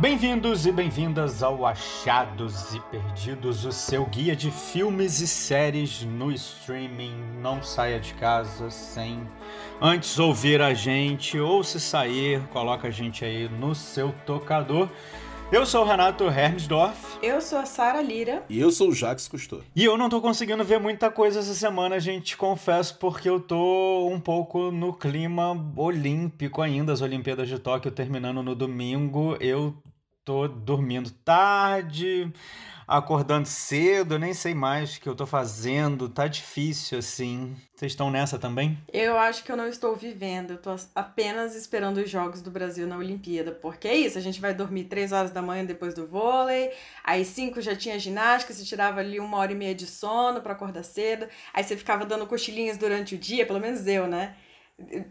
Bem-vindos e bem-vindas ao Achados e Perdidos, o seu guia de filmes e séries no streaming. Não saia de casa sem antes ouvir a gente, ou se sair, coloca a gente aí no seu tocador. Eu sou o Renato Hermsdorf. Eu sou a Sara Lira. E eu sou o Jax Cousteau. E eu não tô conseguindo ver muita coisa essa semana, gente, confesso, porque eu tô um pouco no clima olímpico ainda, as Olimpíadas de Tóquio terminando no domingo. Eu tô dormindo tarde, acordando cedo, nem sei mais o que eu tô fazendo, tá difícil assim. Vocês estão nessa também? Eu acho que eu não estou vivendo, eu tô apenas esperando os Jogos do Brasil na Olimpíada, porque é isso, a gente vai dormir 3 horas da manhã depois do vôlei, aí 5 já tinha ginástica, você tirava ali uma hora e meia de sono para acordar cedo, aí você ficava dando cochilinhos durante o dia, pelo menos eu, né?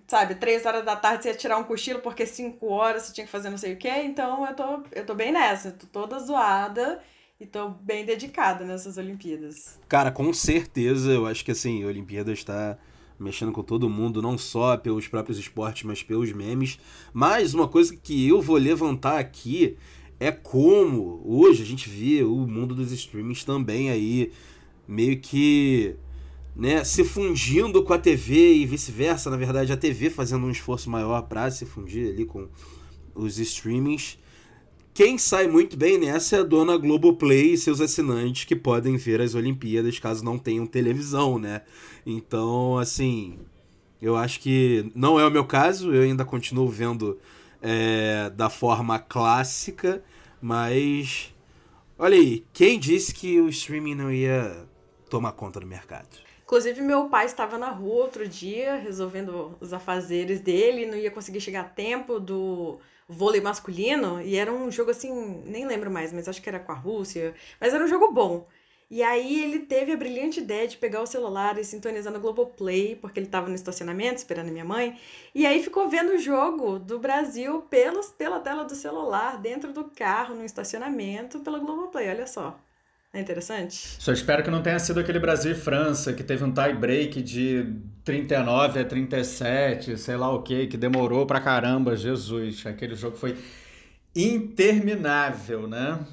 Sabe, três horas da tarde você ia tirar um cochilo porque cinco horas você tinha que fazer não sei o que, então eu tô, eu tô bem nessa, tô toda zoada e tô bem dedicada nessas Olimpíadas. Cara, com certeza, eu acho que assim, a Olimpíada está mexendo com todo mundo, não só pelos próprios esportes, mas pelos memes. Mas uma coisa que eu vou levantar aqui é como hoje a gente vê o mundo dos streamings também aí meio que né, se fundindo com a TV e vice-versa, na verdade a TV fazendo um esforço maior para se fundir ali com os streamings. Quem sai muito bem nessa é a dona Globoplay e seus assinantes que podem ver as Olimpíadas caso não tenham televisão, né? Então, assim, eu acho que não é o meu caso, eu ainda continuo vendo é, da forma clássica, mas olha aí, quem disse que o streaming não ia tomar conta do mercado? Inclusive, meu pai estava na rua outro dia, resolvendo os afazeres dele, não ia conseguir chegar a tempo do vôlei masculino, e era um jogo assim, nem lembro mais, mas acho que era com a Rússia, mas era um jogo bom. E aí ele teve a brilhante ideia de pegar o celular e sintonizar no Globoplay, porque ele estava no estacionamento esperando a minha mãe, e aí ficou vendo o jogo do Brasil pelos, pela tela do celular, dentro do carro, no estacionamento, pela Globoplay, olha só. É interessante? Só espero que não tenha sido aquele Brasil e França que teve um tie break de 39 a 37, sei lá o que, que demorou pra caramba, Jesus. Aquele jogo foi interminável, né?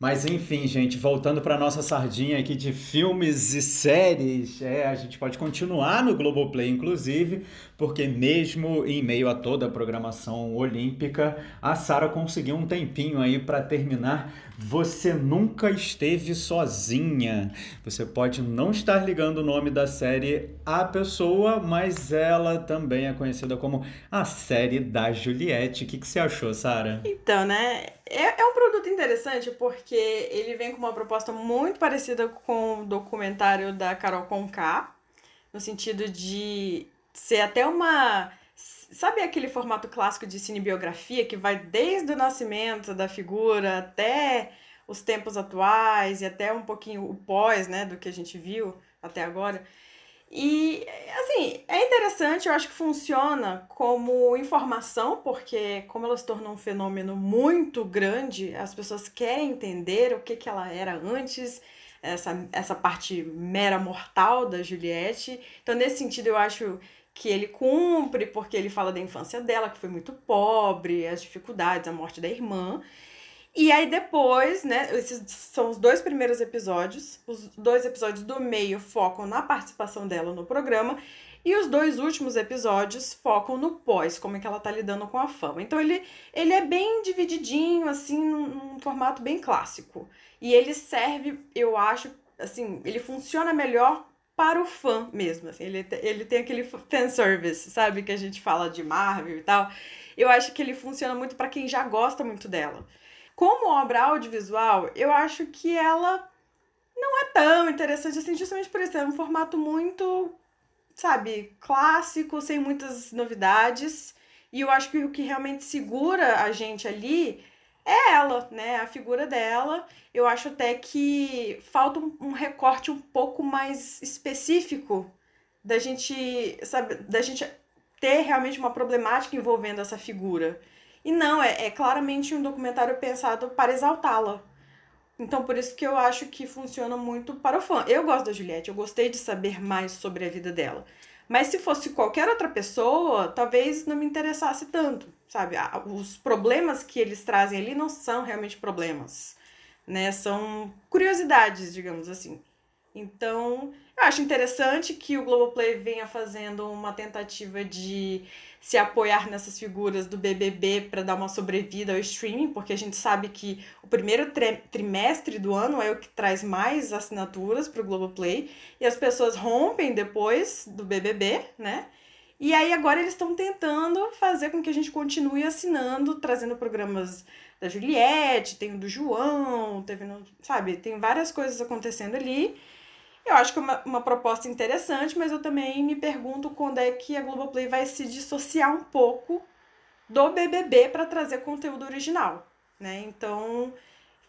Mas enfim, gente, voltando para nossa sardinha aqui de filmes e séries, é, a gente pode continuar no Globoplay, inclusive, porque mesmo em meio a toda a programação olímpica, a Sara conseguiu um tempinho aí para terminar Você Nunca Esteve Sozinha. Você pode não estar ligando o nome da série à pessoa, mas ela também é conhecida como a série da Juliette. O que, que você achou, Sara? Então, né? É, é um produto interessante porque ele vem com uma proposta muito parecida com o documentário da Carol Conká, no sentido de ser até uma. Sabe aquele formato clássico de cinebiografia que vai desde o nascimento da figura até os tempos atuais e até um pouquinho o pós, né, do que a gente viu até agora? E, assim, é interessante, eu acho que funciona como informação, porque como ela se tornou um fenômeno muito grande, as pessoas querem entender o que, que ela era antes, essa, essa parte mera mortal da Juliette. Então, nesse sentido, eu acho que ele cumpre, porque ele fala da infância dela, que foi muito pobre, as dificuldades, a morte da irmã. E aí depois, né, esses são os dois primeiros episódios. Os dois episódios do meio focam na participação dela no programa. E os dois últimos episódios focam no pós, como é que ela tá lidando com a fama. Então ele, ele é bem divididinho, assim, num, num formato bem clássico. E ele serve, eu acho, assim, ele funciona melhor para o fã mesmo. Assim, ele, ele tem aquele fanservice, sabe? Que a gente fala de Marvel e tal. Eu acho que ele funciona muito para quem já gosta muito dela. Como obra audiovisual, eu acho que ela não é tão interessante assim, justamente por isso. É um formato muito, sabe, clássico, sem muitas novidades. E eu acho que o que realmente segura a gente ali é ela, né? A figura dela. Eu acho até que falta um, recorte um pouco mais específico da gente, sabe, da gente ter realmente uma problemática envolvendo essa figura. E não, é, é claramente um documentário pensado para exaltá-la. Então, por isso que eu acho que funciona muito para o fã. Eu gosto da Juliette, eu gostei de saber mais sobre a vida dela. Mas se fosse qualquer outra pessoa, talvez não me interessasse tanto, sabe? Os problemas que eles trazem ali não são realmente problemas, né? São curiosidades, digamos assim. Então, eu acho interessante que o Globoplay venha fazendo uma tentativa de se apoiar nessas figuras do BBB para dar uma sobrevida ao streaming, porque a gente sabe que o primeiro trimestre do ano é o que traz mais assinaturas para o Globoplay, e as pessoas rompem depois do BBB, né? E aí agora eles estão tentando fazer com que a gente continue assinando, trazendo programas da Juliette, tem o do João, teve, sabe, tem várias coisas acontecendo ali. Eu acho que é uma, uma proposta interessante, mas eu também me pergunto quando é que a Globoplay vai se dissociar um pouco do BBB para trazer conteúdo original, né? Então,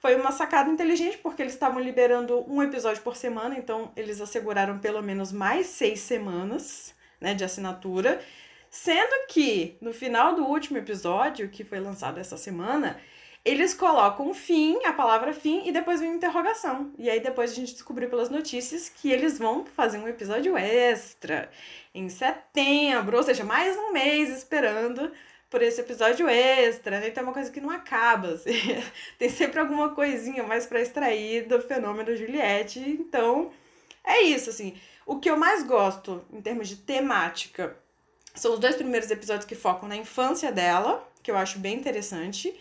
foi uma sacada inteligente, porque eles estavam liberando um episódio por semana, então eles asseguraram pelo menos mais seis semanas né, de assinatura. Sendo que no final do último episódio, que foi lançado essa semana, eles colocam fim, a palavra fim, e depois vem interrogação. E aí depois a gente descobriu pelas notícias que eles vão fazer um episódio extra em setembro, ou seja, mais um mês esperando por esse episódio extra, né? Então é uma coisa que não acaba, assim. Tem sempre alguma coisinha mais para extrair do fenômeno Juliette. Então, é isso, assim. O que eu mais gosto em termos de temática são os dois primeiros episódios que focam na infância dela, que eu acho bem interessante.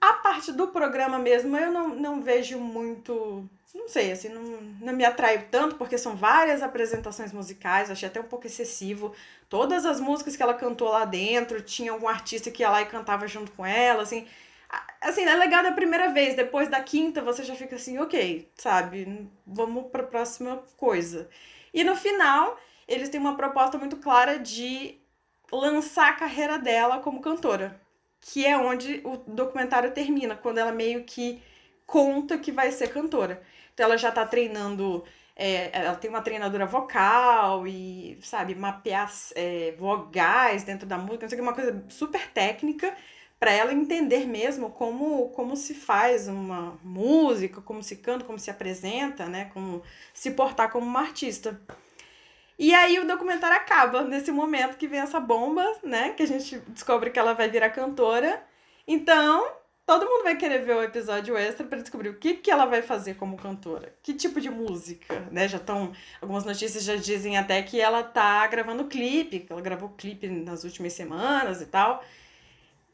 A parte do programa mesmo eu não, não vejo muito. Não sei, assim, não, não me atrai tanto, porque são várias apresentações musicais, achei até um pouco excessivo. Todas as músicas que ela cantou lá dentro, tinha algum artista que ia lá e cantava junto com ela, assim. Assim, é legal da primeira vez, depois da quinta você já fica assim, ok, sabe, vamos pra próxima coisa. E no final, eles têm uma proposta muito clara de lançar a carreira dela como cantora que é onde o documentário termina, quando ela meio que conta que vai ser cantora. Então ela já tá treinando, é, ela tem uma treinadora vocal e, sabe, mapear é, vogais dentro da música, não sei uma coisa super técnica para ela entender mesmo como, como se faz uma música, como se canta, como se apresenta, né, como se portar como uma artista. E aí o documentário acaba nesse momento que vem essa bomba, né? Que a gente descobre que ela vai virar cantora. Então, todo mundo vai querer ver o episódio extra para descobrir o que, que ela vai fazer como cantora. Que tipo de música, né? Já estão. Algumas notícias já dizem até que ela tá gravando clipe, que ela gravou clipe nas últimas semanas e tal.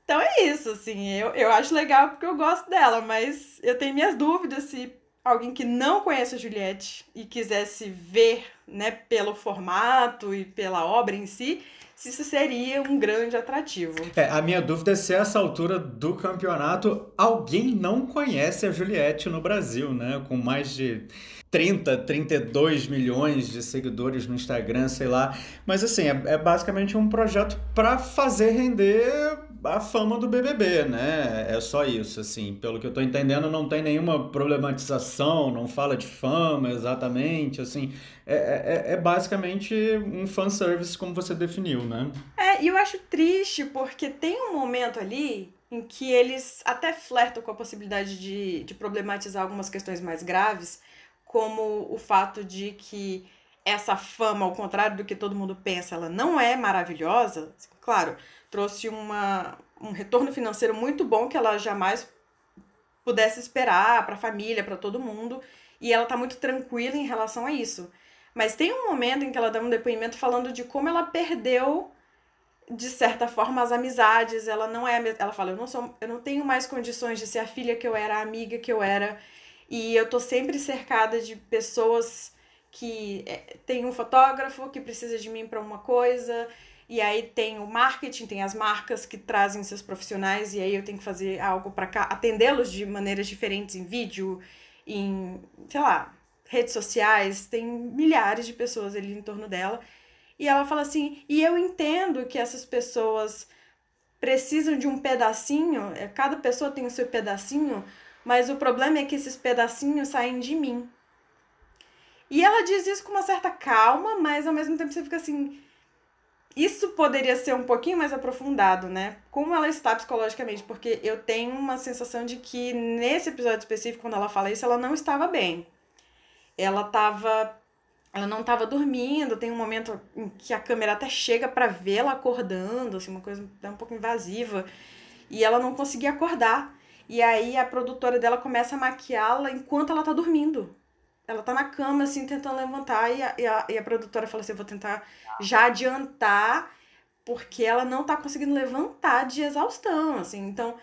Então é isso, assim, eu, eu acho legal porque eu gosto dela, mas eu tenho minhas dúvidas se alguém que não conhece a Juliette e quisesse ver, né, pelo formato e pela obra em si, se isso seria um grande atrativo. É, a minha dúvida é se a essa altura do campeonato alguém não conhece a Juliette no Brasil, né? Com mais de 30, 32 milhões de seguidores no Instagram, sei lá. Mas assim, é, é basicamente um projeto para fazer render a fama do BBB, né? É só isso, assim. Pelo que eu tô entendendo, não tem nenhuma problematização, não fala de fama exatamente, assim. É, é, é basicamente um fanservice como você definiu, né? É, e eu acho triste porque tem um momento ali em que eles até flertam com a possibilidade de, de problematizar algumas questões mais graves, como o fato de que essa fama, ao contrário do que todo mundo pensa, ela não é maravilhosa. Claro, trouxe uma, um retorno financeiro muito bom que ela jamais pudesse esperar para a família, para todo mundo, e ela tá muito tranquila em relação a isso. Mas tem um momento em que ela dá um depoimento falando de como ela perdeu de certa forma as amizades, ela não é, ela fala, eu não sou, eu não tenho mais condições de ser a filha que eu era, a amiga que eu era, e eu tô sempre cercada de pessoas que é, tem um fotógrafo que precisa de mim para uma coisa, e aí tem o marketing, tem as marcas que trazem seus profissionais e aí eu tenho que fazer algo para atendê-los de maneiras diferentes em vídeo, em, sei lá, redes sociais, tem milhares de pessoas ali em torno dela. E ela fala assim: "E eu entendo que essas pessoas precisam de um pedacinho, é, cada pessoa tem o seu pedacinho, mas o problema é que esses pedacinhos saem de mim. E ela diz isso com uma certa calma, mas ao mesmo tempo você fica assim, isso poderia ser um pouquinho mais aprofundado, né? Como ela está psicologicamente, porque eu tenho uma sensação de que nesse episódio específico, quando ela fala isso, ela não estava bem. Ela estava ela não estava dormindo, tem um momento em que a câmera até chega para vê-la acordando, assim, uma coisa um pouco invasiva, e ela não conseguia acordar. E aí a produtora dela começa a maquiá-la enquanto ela tá dormindo. Ela tá na cama, assim, tentando levantar, e a, e a, e a produtora fala assim: eu vou tentar já adiantar, porque ela não tá conseguindo levantar de exaustão, assim. Então,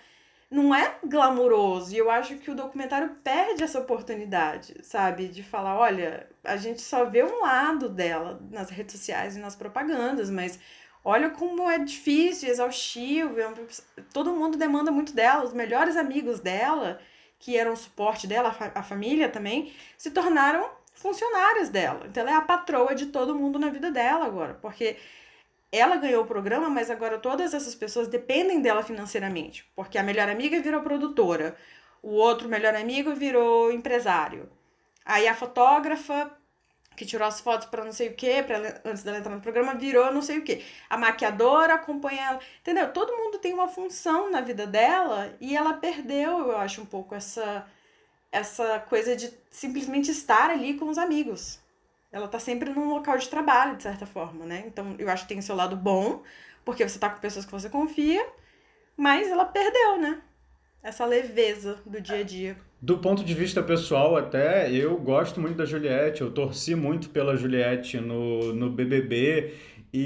não é glamuroso. E eu acho que o documentário perde essa oportunidade, sabe? De falar, olha, a gente só vê um lado dela nas redes sociais e nas propagandas, mas olha como é difícil, exaustivo. É todo mundo demanda muito dela. Os melhores amigos dela, que eram suporte dela, a família também, se tornaram funcionários dela. Então ela é a patroa de todo mundo na vida dela agora, porque ela ganhou o programa, mas agora todas essas pessoas dependem dela financeiramente, porque a melhor amiga virou produtora, o outro melhor amigo virou empresário. Aí a fotógrafa que tirou as fotos para não sei o que, pra, antes dela entrar no programa, virou não sei o que. A maquiadora acompanha ela. Entendeu? Todo mundo tem uma função na vida dela e ela perdeu, eu acho, um pouco essa, essa coisa de simplesmente estar ali com os amigos ela tá sempre num local de trabalho, de certa forma, né? Então, eu acho que tem o seu lado bom, porque você tá com pessoas que você confia, mas ela perdeu, né? Essa leveza do dia a dia. Do ponto de vista pessoal, até, eu gosto muito da Juliette, eu torci muito pela Juliette no, no BBB. E,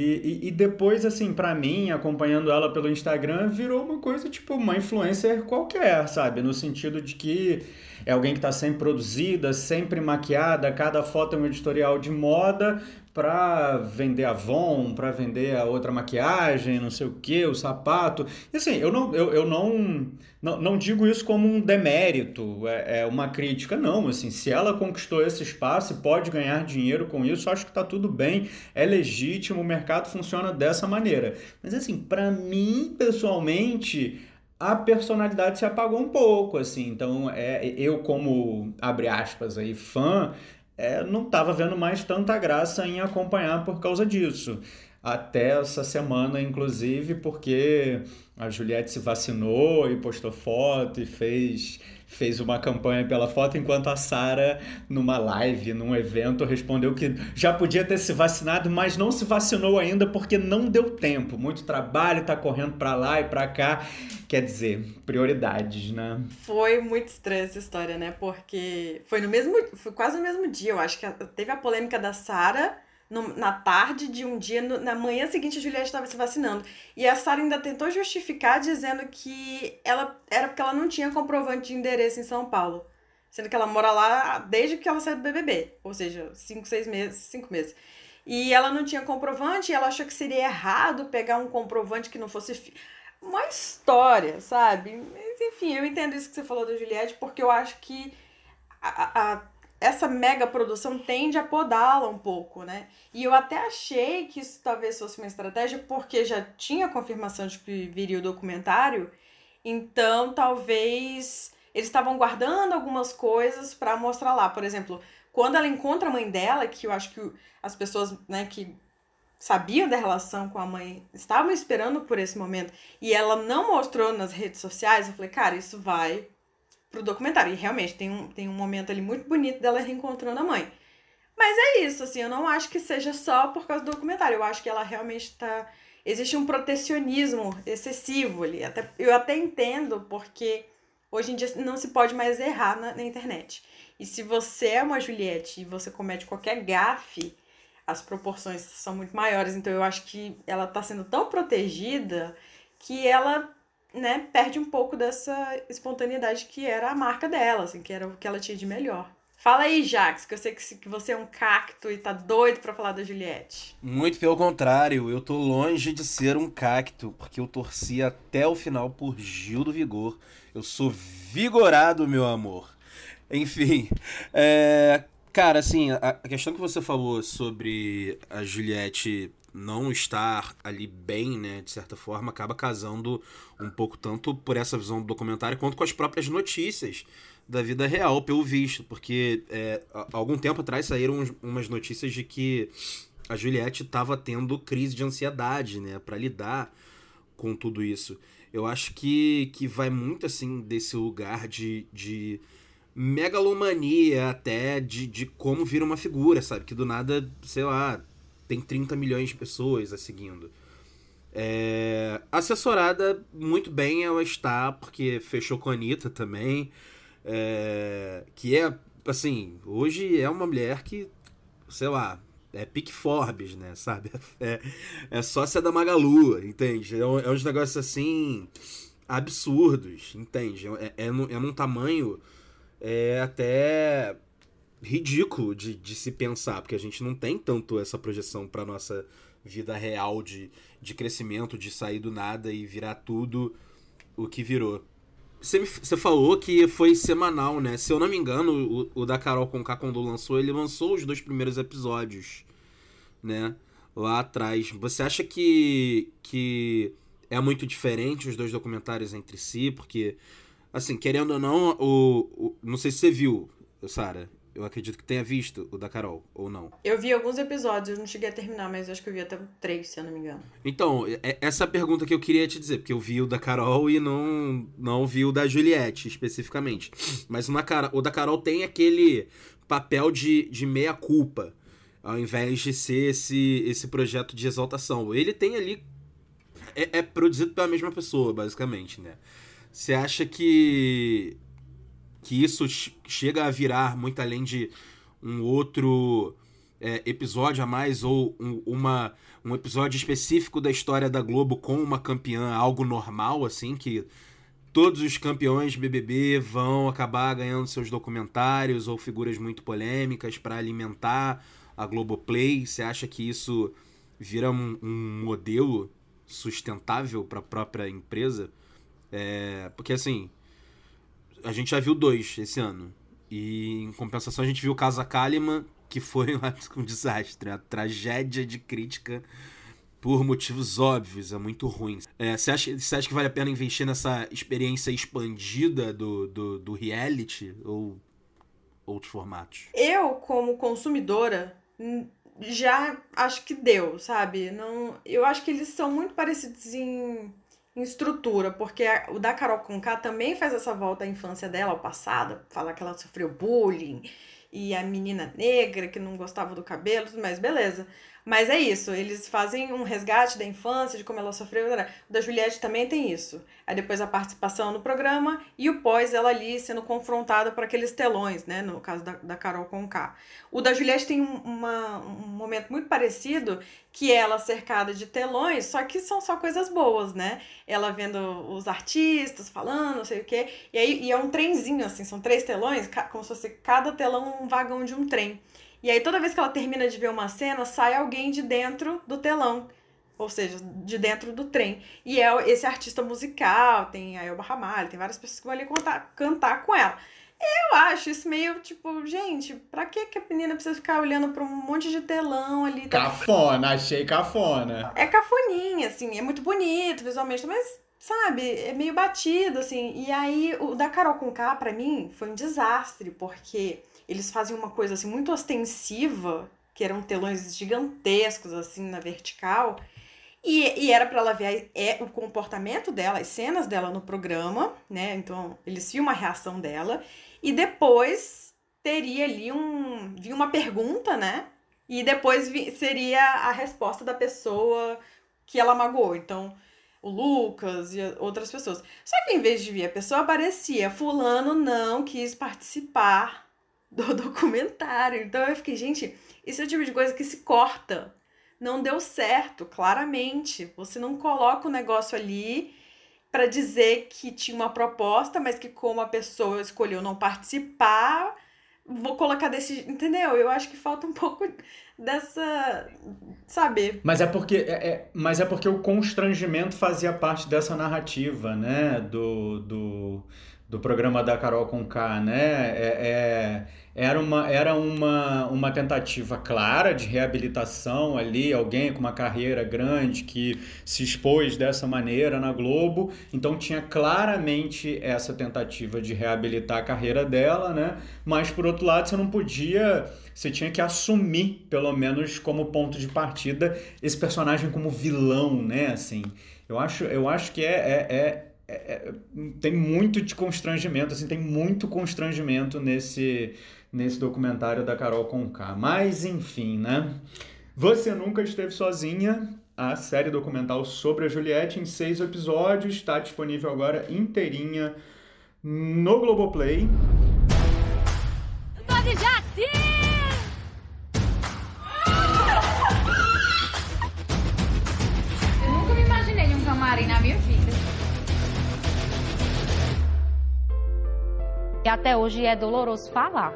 e, e depois, assim, para mim, acompanhando ela pelo Instagram, virou uma coisa tipo uma influencer qualquer, sabe? No sentido de que é alguém que está sempre produzida, sempre maquiada, cada foto é um editorial de moda para vender Avon, para vender a outra maquiagem, não sei o que, o sapato. E assim, eu não, eu, eu não, não, não digo isso como um demérito, é, é uma crítica, não. Assim, se ela conquistou esse espaço e pode ganhar dinheiro com isso, acho que está tudo bem, é legítimo, o mercado funciona dessa maneira. Mas assim, para mim, pessoalmente, a personalidade se apagou um pouco, assim. Então, é, eu, como, abre aspas aí, fã, é, não estava vendo mais tanta graça em acompanhar por causa disso. Até essa semana, inclusive, porque a Juliette se vacinou e postou foto e fez fez uma campanha pela foto, enquanto a Sara, numa live, num evento, respondeu que já podia ter se vacinado, mas não se vacinou ainda porque não deu tempo. Muito trabalho, tá correndo para lá e para cá. Quer dizer, prioridades, né? Foi muito estranha essa história, né? Porque foi no mesmo, foi quase no mesmo dia, eu acho que teve a polêmica da Sara no, na tarde de um dia, no, na manhã seguinte a Juliette estava se vacinando. E a Sara ainda tentou justificar dizendo que ela era porque ela não tinha comprovante de endereço em São Paulo. Sendo que ela mora lá desde que ela saiu do BBB. Ou seja, cinco, seis meses, cinco meses. E ela não tinha comprovante e ela achou que seria errado pegar um comprovante que não fosse... Fi... Uma história, sabe? Mas enfim, eu entendo isso que você falou da Juliette, porque eu acho que a, a essa mega produção tende a podá-la um pouco, né? E eu até achei que isso talvez fosse uma estratégia, porque já tinha confirmação de que viria o documentário, então talvez eles estavam guardando algumas coisas para mostrar lá. Por exemplo, quando ela encontra a mãe dela, que eu acho que as pessoas né, que sabiam da relação com a mãe estavam esperando por esse momento, e ela não mostrou nas redes sociais, eu falei, cara, isso vai pro documentário. E realmente tem um, tem um momento ali muito bonito dela reencontrando a mãe. Mas é isso, assim, eu não acho que seja só por causa do documentário. Eu acho que ela realmente tá. Existe um protecionismo excessivo ali. Até, eu até entendo, porque hoje em dia não se pode mais errar na, na internet. E se você é uma Juliette e você comete qualquer gafe, as proporções são muito maiores. Então eu acho que ela tá sendo tão protegida que ela né, perde um pouco dessa espontaneidade que era a marca dela, assim, que era o que ela tinha de melhor. Fala aí, Jax, que eu sei que você é um cacto e tá doido para falar da Juliette. Muito pelo contrário, eu tô longe de ser um cacto, porque eu torci até o final por Gil do Vigor. Eu sou vigorado, meu amor. Enfim, é... cara, assim, a questão que você falou sobre a Juliette não estar ali bem, né, de certa forma, acaba casando um pouco tanto por essa visão do documentário quanto com as próprias notícias da vida real, pelo visto, porque é, algum tempo atrás saíram umas notícias de que a Juliette estava tendo crise de ansiedade, né, para lidar com tudo isso. Eu acho que, que vai muito assim desse lugar de, de megalomania até de, de como vira uma figura, sabe? Que do nada, sei lá, tem 30 milhões de pessoas a seguindo. É, assessorada muito bem ela está, porque fechou com a Anitta também. É, que é, assim, hoje é uma mulher que, sei lá, é pique Forbes, né, sabe? É, é sócia da Magalu, entende? É, é uns negócios assim absurdos, entende? É, é, num, é num tamanho é até ridículo de, de se pensar, porque a gente não tem tanto essa projeção para nossa vida real de, de crescimento, de sair do nada e virar tudo o que virou. Você, falou que foi semanal, né? Se eu não me engano, o, o da Carol Conká, quando lançou, ele lançou os dois primeiros episódios, né? Lá atrás. Você acha que, que é muito diferente os dois documentários entre si? Porque, assim, querendo ou não, o, o não sei se você viu, Sara. Eu acredito que tenha visto o da Carol, ou não. Eu vi alguns episódios, eu não cheguei a terminar, mas acho que eu vi até três, se eu não me engano. Então, é essa é a pergunta que eu queria te dizer, porque eu vi o da Carol e não, não vi o da Juliette, especificamente. Mas o da, o da Carol tem aquele papel de, de meia-culpa, ao invés de ser esse, esse projeto de exaltação. Ele tem ali. É, é produzido pela mesma pessoa, basicamente, né? Você acha que que isso chega a virar muito além de um outro é, episódio a mais ou um, uma, um episódio específico da história da Globo com uma campeã, algo normal, assim, que todos os campeões BBB vão acabar ganhando seus documentários ou figuras muito polêmicas para alimentar a Globoplay. Você acha que isso vira um, um modelo sustentável para a própria empresa? É, porque assim, a gente já viu dois esse ano. E em compensação a gente viu Casa Kalimann, que foi um desastre, uma tragédia de crítica por motivos óbvios, é muito ruim. É, você, acha, você acha que vale a pena investir nessa experiência expandida do, do, do reality ou outros formatos? Eu, como consumidora, já acho que deu, sabe? Não, eu acho que eles são muito parecidos em em estrutura, porque o da Carol Conká também faz essa volta à infância dela, ao passado, falar que ela sofreu bullying e a menina negra que não gostava do cabelo, tudo mais, beleza. Mas é isso, eles fazem um resgate da infância, de como ela sofreu. O da Juliette também tem isso. Aí depois a participação no programa e o pós, ela ali sendo confrontada por aqueles telões, né? No caso da, da Carol Conká. O da Juliette tem um, uma, um momento muito parecido, que é ela cercada de telões, só que são só coisas boas, né? Ela vendo os artistas falando, não sei o quê. E aí e é um trenzinho, assim, são três telões, como se fosse cada telão um vagão de um trem. E aí toda vez que ela termina de ver uma cena, sai alguém de dentro do telão. Ou seja, de dentro do trem. E é esse artista musical, tem a Elba Ramalho, tem várias pessoas que vão ali contar, cantar com ela. Eu acho isso meio tipo, gente, pra que, que a menina precisa ficar olhando pra um monte de telão ali? Tá? Cafona, achei cafona. É cafoninha, assim, é muito bonito visualmente, mas, sabe, é meio batido, assim. E aí, o da Carol com K, pra mim, foi um desastre, porque eles fazem uma coisa assim muito ostensiva, que eram telões gigantescos assim na vertical. E, e era para ela ver é, o comportamento dela, as cenas dela no programa, né? Então eles viam uma reação dela. E depois teria ali um. Vi uma pergunta, né? E depois vi, seria a resposta da pessoa que ela magoou. Então, o Lucas e outras pessoas. Só que em vez de vir a pessoa, aparecia: Fulano não quis participar do documentário. Então eu fiquei, gente, esse é o tipo de coisa que se corta. Não deu certo, claramente. Você não coloca o negócio ali para dizer que tinha uma proposta, mas que como a pessoa escolheu não participar, vou colocar desse, entendeu? Eu acho que falta um pouco dessa, saber. Mas é porque é, é, mas é porque o constrangimento fazia parte dessa narrativa, né? Do, do do programa da Carol com K, né? É, é, era uma, era uma, uma tentativa clara de reabilitação ali, alguém com uma carreira grande que se expôs dessa maneira na Globo, então tinha claramente essa tentativa de reabilitar a carreira dela, né? Mas por outro lado, você não podia, você tinha que assumir, pelo menos como ponto de partida, esse personagem como vilão, né? Assim, eu acho, eu acho que é, é, é é, é, tem muito de constrangimento, assim, tem muito constrangimento nesse, nesse documentário da Carol Conká. Mas, enfim, né? Você Nunca Esteve Sozinha, a série documental sobre a Juliette em seis episódios, está disponível agora inteirinha no Globoplay. Pode já E até hoje é doloroso falar.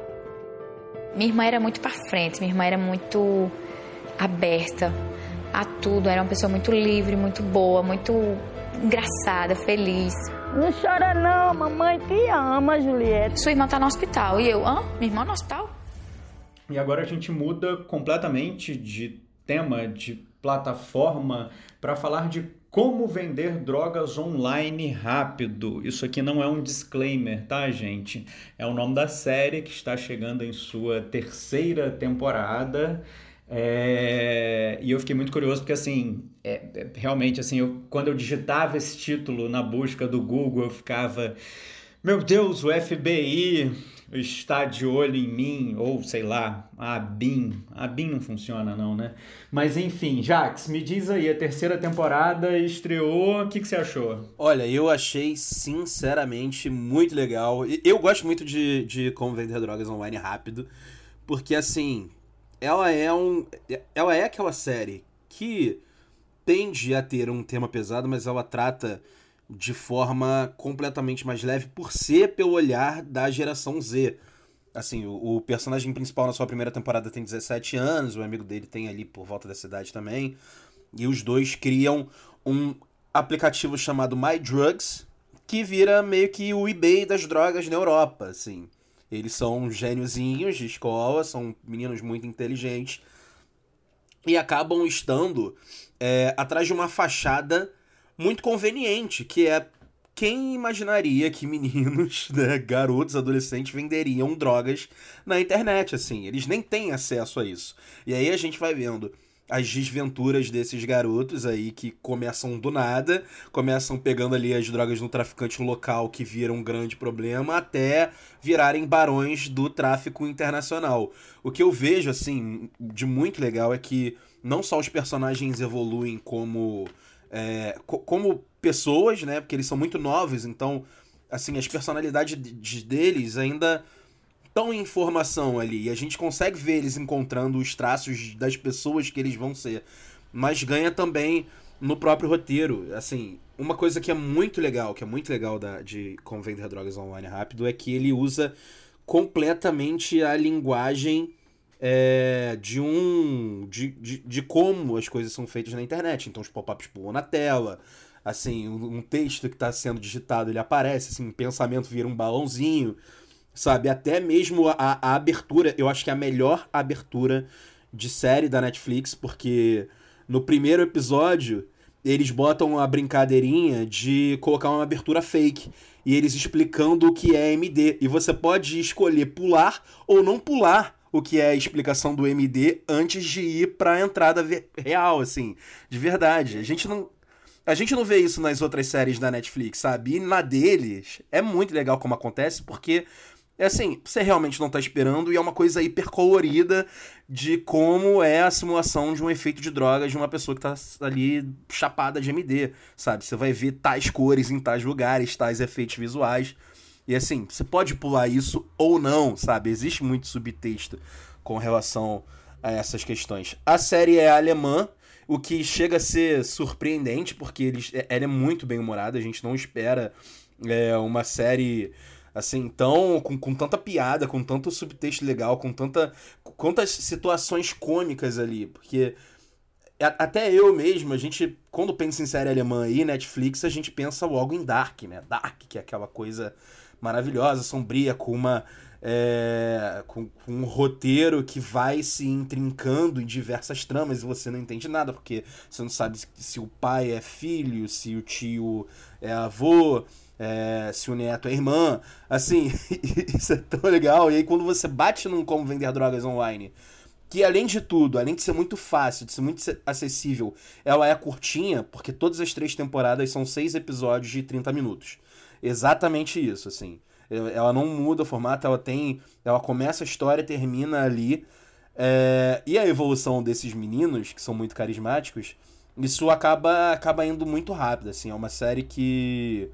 Minha irmã era muito para frente, minha irmã era muito aberta a tudo, era uma pessoa muito livre, muito boa, muito engraçada, feliz. Não chora não, mamãe te ama, Juliette. Sua irmã tá no hospital. E eu, hã? Minha irmã no hospital? E agora a gente muda completamente de tema, de plataforma, para falar de como vender drogas online rápido. Isso aqui não é um disclaimer, tá, gente? É o nome da série que está chegando em sua terceira temporada. É... E eu fiquei muito curioso porque, assim, é, é, realmente, assim, eu, quando eu digitava esse título na busca do Google, eu ficava, meu Deus, o FBI está de olho em mim, ou sei lá, a BIM. A BIM não funciona, não, né? Mas enfim, Jax, me diz aí, a terceira temporada estreou, o que, que você achou? Olha, eu achei sinceramente muito legal. Eu gosto muito de, de como vender drogas online rápido, porque assim, ela é um. Ela é aquela série que tende a ter um tema pesado, mas ela trata de forma completamente mais leve por ser pelo olhar da geração Z. Assim, o, o, personagem principal na sua primeira temporada tem 17 anos, o amigo dele tem ali por volta dessa idade também. E os dois criam um aplicativo chamado My Drugs, que vira meio que o eBay das drogas na Europa, assim. Eles são gêniozinhos de escola, são meninos muito inteligentes e acabam estando é, atrás de uma fachada muito conveniente, que é quem imaginaria que meninos, né, garotos, adolescentes venderiam drogas na internet, assim? Eles nem têm acesso a isso. E aí a gente vai vendo as desventuras desses garotos aí que começam do nada, começam pegando ali as drogas no traficante local que viram um grande problema, até virarem barões do tráfico internacional. O que eu vejo, assim, de muito legal é que não só os personagens evoluem como é, co como pessoas, né? Porque eles são muito novos, então, assim, as personalidades deles ainda estão em formação ali. E a gente consegue ver eles encontrando os traços das pessoas que eles vão ser. Mas ganha também no próprio roteiro. Assim, uma coisa que é muito legal, que é muito legal da, de Como Vender Drogas Online Rápido, é que ele usa completamente a linguagem é, de um. De, de, de, como as coisas são feitas na internet. Então os pop-ups pulam na tela. Assim, um, um texto que está sendo digitado ele aparece, assim, um pensamento vira um balãozinho. Sabe? Até mesmo a, a abertura, eu acho que é a melhor abertura de série da Netflix, porque no primeiro episódio eles botam a brincadeirinha de colocar uma abertura fake e eles explicando o que é MD. E você pode escolher pular ou não pular o que é a explicação do MD antes de ir para a entrada real, assim, de verdade. A gente não a gente não vê isso nas outras séries da Netflix, sabe? E na deles é muito legal como acontece, porque é assim, você realmente não tá esperando e é uma coisa hiper colorida de como é a simulação de um efeito de drogas de uma pessoa que tá ali chapada de MD, sabe? Você vai ver tais cores em tais lugares, tais efeitos visuais. E assim, você pode pular isso ou não, sabe? Existe muito subtexto com relação a essas questões. A série é alemã, o que chega a ser surpreendente, porque eles, é, ela é muito bem humorada, a gente não espera é, uma série assim, tão com, com tanta piada, com tanto subtexto legal, com tanta com quantas situações cômicas ali, porque até eu mesmo, a gente, quando pensa em série alemã e Netflix, a gente pensa logo em Dark, né? Dark, que é aquela coisa maravilhosa, sombria, com uma. É, com, com, um roteiro que vai se intrincando em diversas tramas e você não entende nada, porque você não sabe se, o pai é filho, se o tio é avô, é, se o neto é irmã. Assim, isso é tão legal. E aí, quando você bate num como vender drogas online que além de tudo, além de ser muito fácil, de ser muito acessível, ela é curtinha, porque todas as três temporadas são seis episódios de 30 minutos. Exatamente isso, assim. Ela não muda o formato, ela tem. Ela começa a história, termina ali. É, e a evolução desses meninos, que são muito carismáticos, isso acaba, acaba indo muito rápido, assim. É uma série que,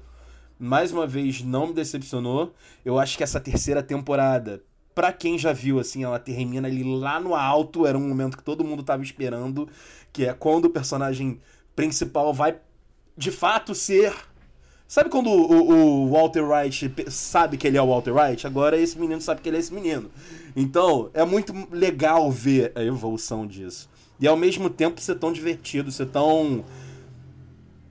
mais uma vez, não me decepcionou. Eu acho que essa terceira temporada, pra quem já viu, assim, ela termina ali lá no alto, era um momento que todo mundo tava esperando, que é quando o personagem principal vai, de fato, ser Sabe quando o, o, Walter White sabe que ele é o Walter White? Agora esse menino sabe que ele é esse menino. Então, é muito legal ver a evolução disso. E ao mesmo tempo ser tão divertido, ser tão.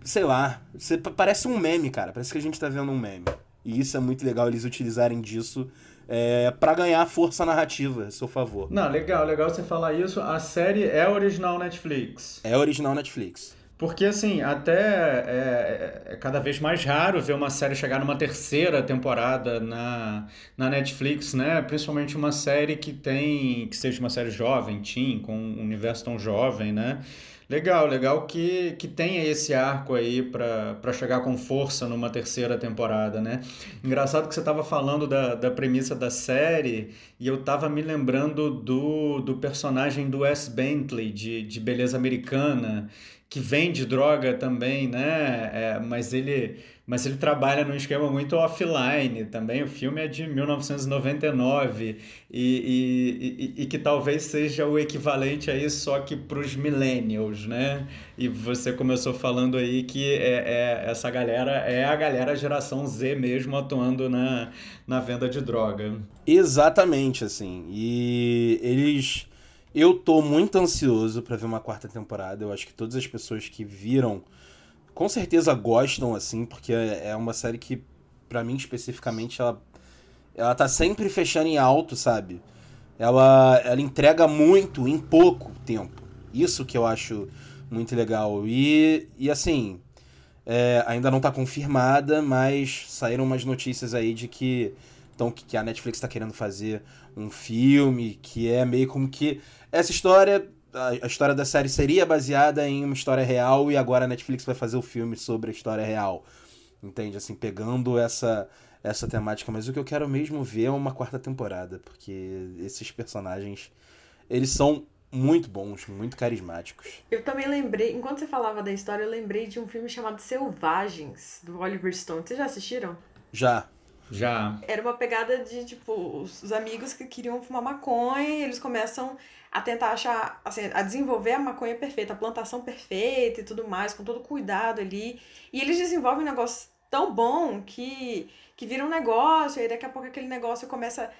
Sei lá. Você, parece um meme, cara. Parece que a gente tá vendo um meme. E isso é muito legal eles utilizarem disso é, para ganhar força narrativa, a seu favor. Não, legal, legal você falar isso. A série é original Netflix. É original Netflix. Porque, assim, até é, é, cada vez mais raro ver uma série chegar numa terceira temporada na, na Netflix, né? Principalmente uma série que tem, que seja uma série jovem, teen, com um universo tão jovem, né? Legal, legal que, que tenha esse arco aí para chegar com força numa terceira temporada, né? Engraçado que você estava falando da, da premissa da série e eu estava me lembrando do, do personagem do Wes Bentley, de, de Beleza Americana, que vende droga também, né? É, mas ele mas ele trabalha num esquema muito offline também. O filme é de 1999 e, e, e, e que talvez seja o equivalente a isso, só que para os millennials, né? E você começou falando aí que é, é, essa galera é a galera geração Z mesmo atuando na, na venda de droga. Exatamente, assim. E eles eu tô muito ansioso para ver uma quarta temporada. Eu acho que todas as pessoas que viram com certeza gostam, assim, porque é, é uma série que, para mim especificamente, ela, ela tá sempre fechando em alto, sabe? Ela, ela entrega muito em pouco tempo. Isso que eu acho muito legal. E, e assim, é, ainda não tá confirmada, mas saíram umas notícias aí de que, então, que a Netflix tá querendo fazer um filme que é meio como que essa história, a, história da série seria baseada em uma história real e agora a Netflix vai fazer o filme sobre a história real. Entende? Assim, pegando essa essa temática, mas o que eu quero mesmo ver é uma quarta temporada, porque esses personagens, eles são muito bons, muito carismáticos. Eu também lembrei, enquanto você falava da história, eu lembrei de um filme chamado Selvagens, do Oliver Stone. Vocês já assistiram? Já. Já. Era uma pegada de, tipo, os amigos que queriam fumar maconha, e eles começam a tentar achar, assim, a desenvolver a maconha perfeita, a plantação perfeita e tudo mais, com todo cuidado ali. E eles desenvolvem um negócio tão bom que, que vira um negócio, e daqui a pouco aquele negócio começa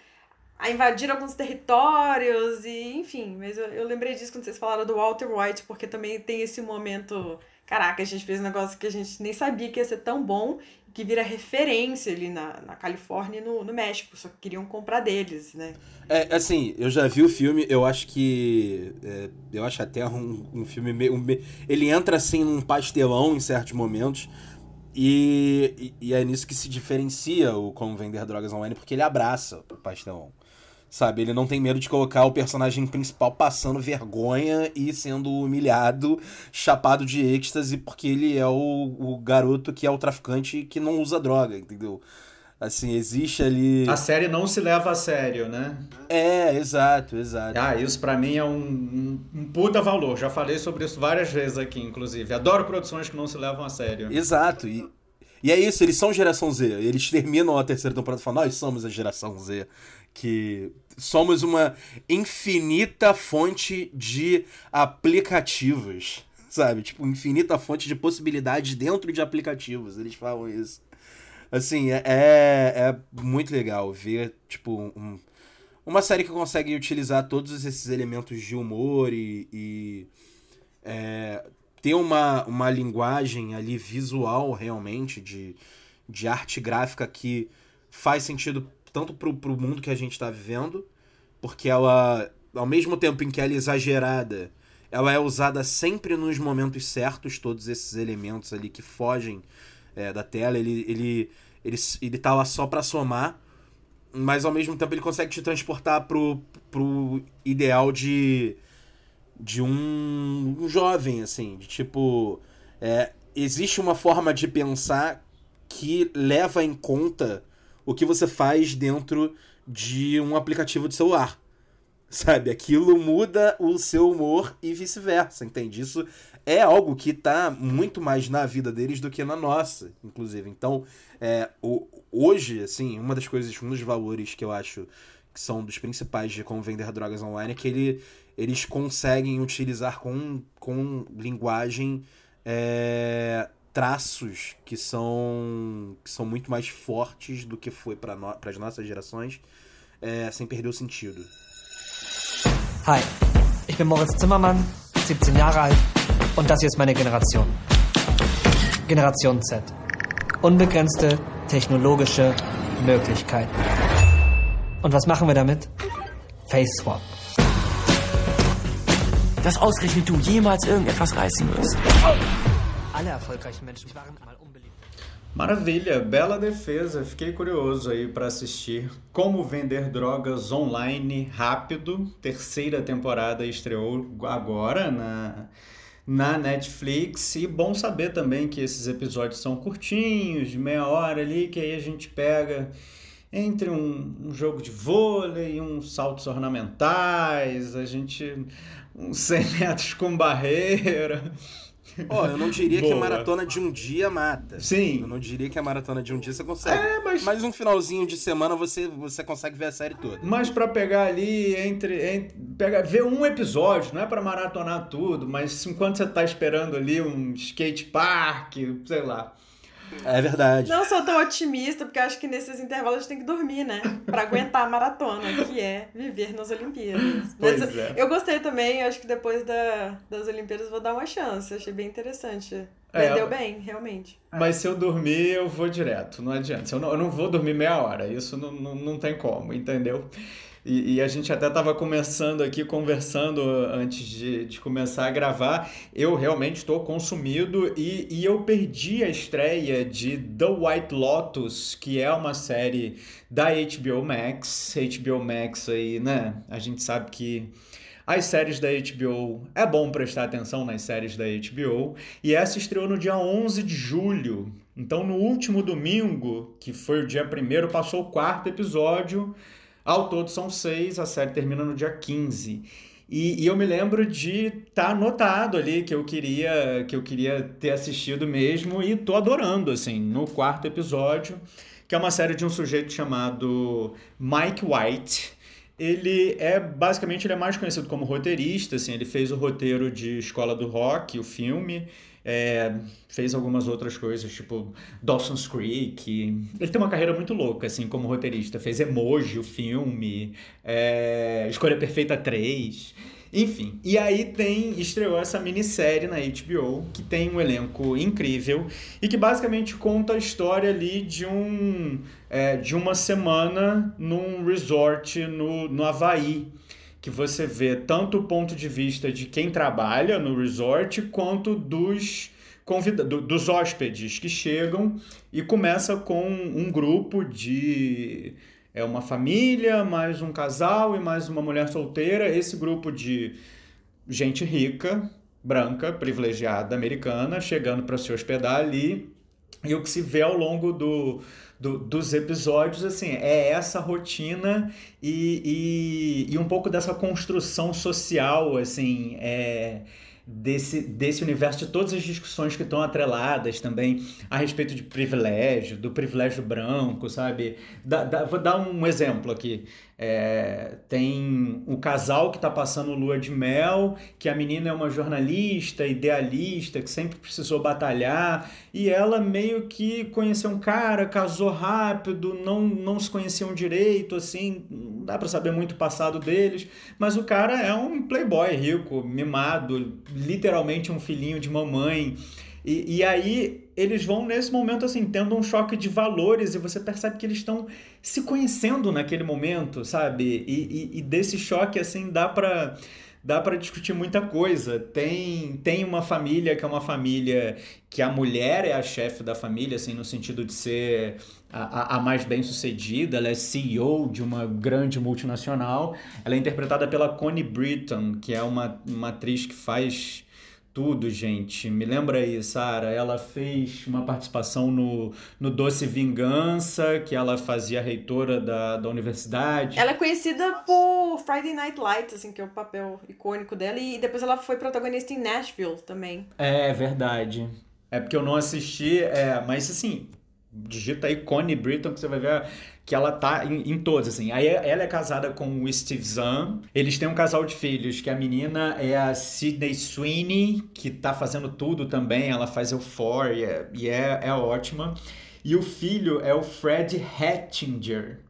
a invadir alguns territórios, e enfim. Mas eu, eu lembrei disso quando vocês falaram do Walter White, porque também tem esse momento. Caraca, a gente fez um negócio que a gente nem sabia que ia ser tão bom que vira referência ali na, na Califórnia e no, no México, só que queriam comprar deles, né? É, assim, eu já vi o filme, eu acho que. É, eu acho até um, um filme meio. Um, ele entra assim num pastelão em certos momentos. E, e, e, é nisso que se diferencia o Como Vender Drogas Online, porque ele abraça o pastelão. Sabe, ele não tem medo de colocar o personagem principal passando vergonha e sendo humilhado, chapado de êxtase, porque ele é o, o garoto que é o traficante que não usa droga, entendeu? Assim, existe ali. A série não se leva a sério, né? É, exato, exato. Ah, isso para mim é um, um, um, puta valor. Já falei sobre isso várias vezes aqui, inclusive. Adoro produções que não se levam a sério. Exato. E, e é isso, eles são geração Z. Eles terminam a terceira temporada falando: nós somos a geração Z que somos uma infinita fonte de aplicativos, sabe? Tipo, infinita fonte de possibilidades dentro de aplicativos. Eles falam isso. Assim, é, é, é muito legal ver, tipo, um, uma série que consegue utilizar todos esses elementos de humor e, e é, ter uma, uma linguagem ali visual, realmente, de, de arte gráfica que faz sentido tanto pro, pro mundo que a gente está vivendo, porque ela, ao mesmo tempo em que ela é exagerada, ela é usada sempre nos momentos certos, todos esses elementos ali que fogem é, da tela, ele, ele, ele, ele tá lá só para somar, mas ao mesmo tempo ele consegue te transportar pro, pro ideal de, de um, um jovem, assim, de tipo. É, existe uma forma de pensar que leva em conta o que você faz dentro de um aplicativo de celular. Sabe? Aquilo muda o seu humor e vice-versa, entende? Isso é algo que tá muito mais na vida deles do que na nossa, inclusive. Então, é, o, hoje, assim, uma das coisas, um dos valores que eu acho que são dos principais de como vender drogas online é que ele, eles conseguem utilizar com, com linguagem é, traços que são, que são muito mais fortes do que foi para no, as nossas gerações, é, sem perder o sentido. Hi, ich bin Moritz Zimmermann, 17 Jahre alt und das hier ist meine Generation. Generation Z. Unbegrenzte technologische Möglichkeiten. Und was machen wir damit? Face Swap. Dass ausgerechnet du jemals irgendetwas reißen wirst. Alle Maravilha, bela defesa. Fiquei curioso aí para assistir Como Vender Drogas Online Rápido. Terceira temporada estreou agora na na Netflix. E bom saber também que esses episódios são curtinhos, de meia hora ali, que aí a gente pega entre um, um jogo de vôlei, uns saltos ornamentais, a gente. uns 100 metros com barreira. Ó, oh, eu não diria Boa. que a maratona de um dia mata. Sim. Eu não diria que a maratona de um dia você consegue. É, mas... mas um finalzinho de semana você, você consegue ver a série toda. Mas para pegar ali entre, entre pega, ver um episódio, não é para maratonar tudo, mas enquanto você tá esperando ali um skate park, sei lá. É verdade. Não sou tão otimista, porque acho que nesses intervalos a gente tem que dormir, né? Pra aguentar a maratona, que é viver nas Olimpíadas. Pois Mas é. eu gostei também, acho que depois da, das Olimpíadas vou dar uma chance. Achei bem interessante. É, Vendeu bem, realmente. Mas se eu dormir, eu vou direto, não adianta. Eu não, eu não vou dormir meia hora, isso não, não, não tem como, entendeu? E, e, a gente até estava começando aqui, conversando antes de, de começar a gravar. Eu realmente estou consumido e, e eu perdi a estreia de The White Lotus, que é uma série da HBO Max. HBO Max aí, né? A gente sabe que as séries da HBO, é bom prestar atenção nas séries da HBO, e essa estreou no dia 11 de julho. Então, no último domingo, que foi o dia primeiro, passou o quarto episódio. Ao todo são seis, a série termina no dia 15. E, e eu me lembro de estar tá anotado ali que eu queria que eu queria ter assistido mesmo e tô adorando assim no quarto episódio, que é uma série de um sujeito chamado Mike White. Ele é basicamente ele é mais conhecido como roteirista, assim, ele fez o roteiro de Escola do Rock, o filme, é, fez algumas outras coisas, tipo Dawson's Creek. Ele tem uma carreira muito louca, assim, como roteirista. Fez Emoji, o filme, é, Escolha Perfeita 3. Enfim, e aí tem estreou essa minissérie na HBO que tem um elenco incrível e que basicamente conta a história ali de um é, de uma semana num resort no, no Havaí que você vê tanto o ponto de vista de quem trabalha no resort quanto dos convida dos hóspedes que chegam e começa com um grupo de é uma família, mais um casal e mais uma mulher solteira. Esse grupo de gente rica, branca, privilegiada, americana, chegando para se hospedar ali. E o que se vê ao longo do, do, dos episódios, assim, é essa rotina e, e, e um pouco dessa construção social, assim, é desse, desse universo, de todas as discussões que estão atreladas também a respeito de privilégio, do privilégio branco, sabe? Da, da, vou dar um exemplo aqui. É, tem um casal que está passando lua de mel, que a menina é uma jornalista, idealista, que sempre precisou batalhar, e ela meio que conheceu um cara, casou rápido, não, não se conheciam direito, assim, não dá para saber muito o passado deles, mas o cara é um playboy rico, mimado, literalmente um filhinho de mamãe. E, e aí eles vão nesse momento assim, tendo um choque de valores e você percebe que eles estão se conhecendo naquele momento, sabe? E, e, e desse choque assim dá para dá para discutir muita coisa. Tem, tem uma família que é uma família que a mulher é a chefe da família, assim, no sentido de ser a, a mais bem sucedida, ela é CEO de uma grande multinacional. Ela é interpretada pela Connie Britton, que é uma, uma atriz que faz tudo, gente. Me lembra aí, Sara, ela fez uma participação no, no Doce Vingança, que ela fazia reitora da, da universidade. Ela é conhecida por Friday Night Lights, assim, que é o papel icônico dela, e depois ela foi protagonista em Nashville também. É, verdade. É porque eu não assisti, é, mas assim, digita aí Connie Britton que você vai ver que ela tá em, em todos, assim. Aí ela é casada com o Steve Zahn. Eles têm um casal de filhos, que a menina é a Sydney Sweeney, que tá fazendo tudo também. Ela faz Euphoria e é, é ótima. E o filho é o Fred Hattinger.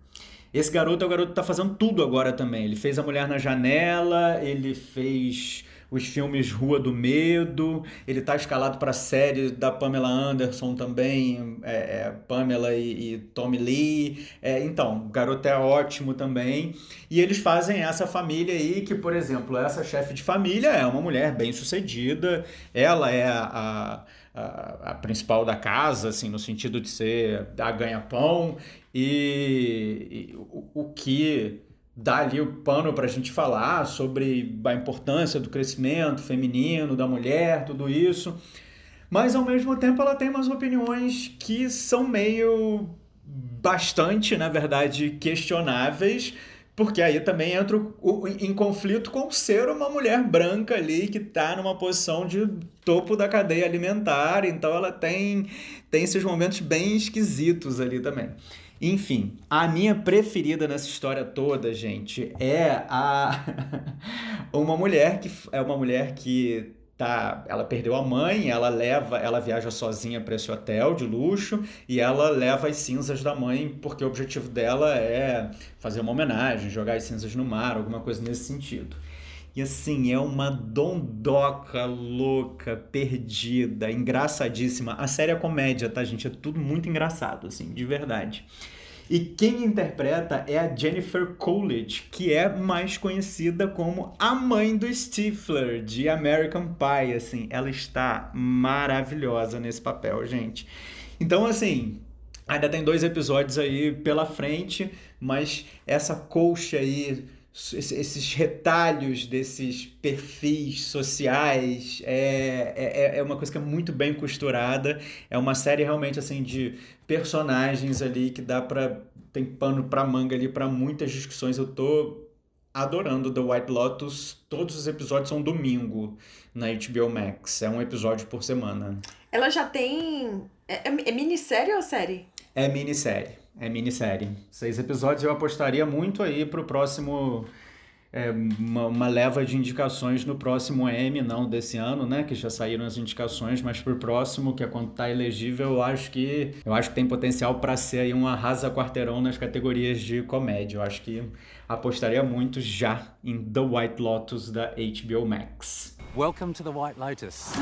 Esse garoto é o garoto que tá fazendo tudo agora também. Ele fez A Mulher na Janela, ele fez os filmes Rua do Medo, ele tá escalado para a série da Pamela Anderson também, é, é, Pamela e, e Tommy Lee. É, então, o garoto é ótimo também. E eles fazem essa família aí, que, por exemplo, essa chefe de família é uma mulher bem sucedida, ela é a, a, a principal da casa, assim, no sentido de ser a ganha-pão, e, e o, o que dá ali o pano para a gente falar sobre a importância do crescimento feminino, da mulher, tudo isso. Mas ao mesmo tempo ela tem umas opiniões que são meio bastante, na verdade, questionáveis, porque aí também entra em conflito com ser uma mulher branca ali que está numa posição de topo da cadeia alimentar, então ela tem, tem esses momentos bem esquisitos ali também. Enfim, a minha preferida nessa história toda, gente, é a uma mulher que é uma mulher que tá, ela perdeu a mãe, ela leva, ela viaja sozinha para esse hotel de luxo e ela leva as cinzas da mãe porque o objetivo dela é fazer uma homenagem, jogar as cinzas no mar, alguma coisa nesse sentido. E assim, é uma dondoca louca, perdida, engraçadíssima. A série é comédia, tá, gente? É tudo muito engraçado, assim, de verdade. E quem interpreta é a Jennifer Coolidge, que é mais conhecida como a mãe do Stifler de American Pie, assim. Ela está maravilhosa nesse papel, gente. Então, assim, ainda tem dois episódios aí pela frente, mas essa colcha aí esses retalhos desses perfis sociais é, é, é uma coisa que é muito bem costurada. É uma série realmente assim de personagens ali que dá para tem pano para manga ali para muitas discussões. Eu tô adorando The White Lotus. Todos os episódios são domingo na HBO Max. É um episódio por semana. Ela já tem é, é, é minissérie ou série? É minissérie é minissérie. Seis episódios eu apostaria muito aí pro próximo. É, uma, uma, leva de indicações no próximo M, não desse ano, né? Que já saíram as indicações, mas pro próximo, que é quando tá elegível, eu acho que eu acho que tem potencial para ser aí um arrasa quarteirão nas categorias de comédia. Eu acho que apostaria muito já em The White Lotus da HBO Max. Welcome to the White Lotus.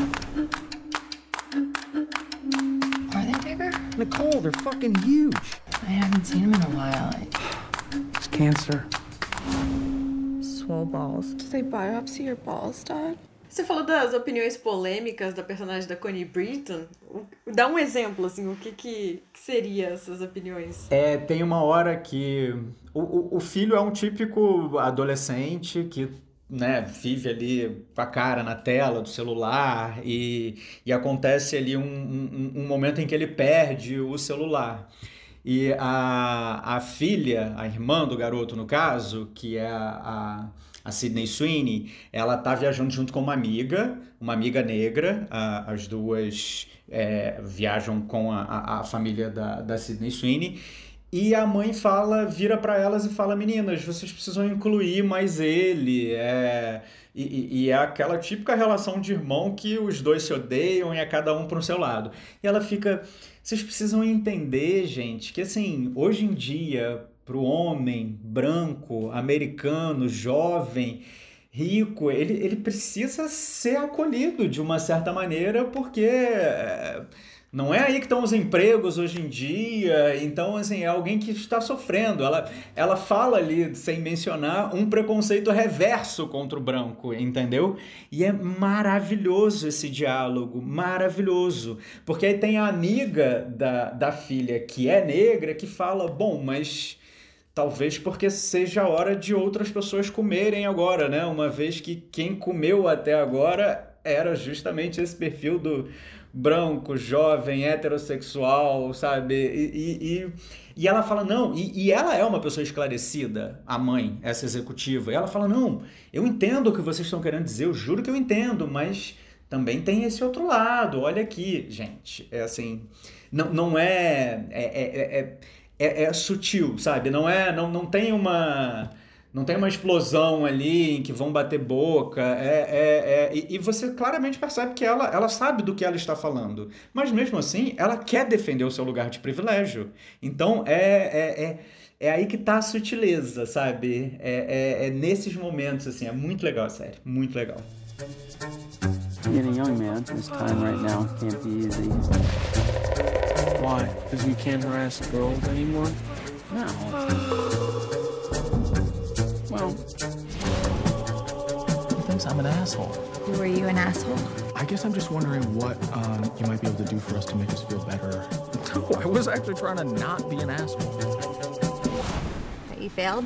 Are they bigger? Nicole, they're fucking huge. I haven't seen him in a while. It's cancer. Swole balls. Did they biopsy your balls, Dad? Você falou das opiniões polêmicas da personagem da Connie Britton. Dá um exemplo, assim, o que, que, que seria essas opiniões? É, tem uma hora que o, o, o filho é um típico adolescente que né, vive ali com a cara na tela do celular e, e acontece ali um, um, um momento em que ele perde o celular. E a, a filha, a irmã do garoto, no caso, que é a, a, a Sidney Sweeney, ela tá viajando junto com uma amiga, uma amiga negra. A, as duas é, viajam com a, a, família da, da Sidney Sweeney. E a mãe fala, vira para elas e fala: Meninas, vocês precisam incluir mais ele. É... E, e, é aquela típica relação de irmão que os dois se odeiam e é cada um para o seu lado. E ela fica vocês precisam entender, gente, que assim, hoje em dia, para o homem branco, americano, jovem, rico, ele, ele precisa ser acolhido de uma certa maneira, porque Não é aí que estão os empregos hoje em dia. Então, assim, é alguém que está sofrendo. Ela, ela fala ali, sem mencionar, um preconceito reverso contra o branco, entendeu? E é maravilhoso esse diálogo, maravilhoso. Porque aí tem a amiga da, da filha que é negra que fala: bom, mas talvez porque seja a hora de outras pessoas comerem agora, né? Uma vez que quem comeu até agora era justamente esse perfil do branco, jovem, heterossexual, sabe? E, e, e ela fala, não, e, e, ela é uma pessoa esclarecida, a mãe, essa executiva. E ela fala, não, eu entendo o que vocês estão querendo dizer, eu juro que eu entendo, mas também tem esse outro lado, olha aqui, gente. É assim, não, não é, é, é, é, é sutil, sabe? Não é, não, não tem uma não tem uma explosão ali em que vão bater boca. É, é, é e, e, você claramente percebe que ela, ela sabe do que ela está falando. Mas mesmo assim, ela quer defender o seu lugar de privilégio. Então é, é, é, é aí que está a sutileza, sabe? É, é, é, nesses momentos, assim, é muito legal a série. Muito legal. Being a young man, this time right now can't be easy. Why? Because you can't harass girls anymore? No. Well, he thinks I'm an asshole. Were you an asshole? I guess I'm just wondering what um, you might be able to do for us to make us feel better. No, I was actually trying to not be an asshole. You failed?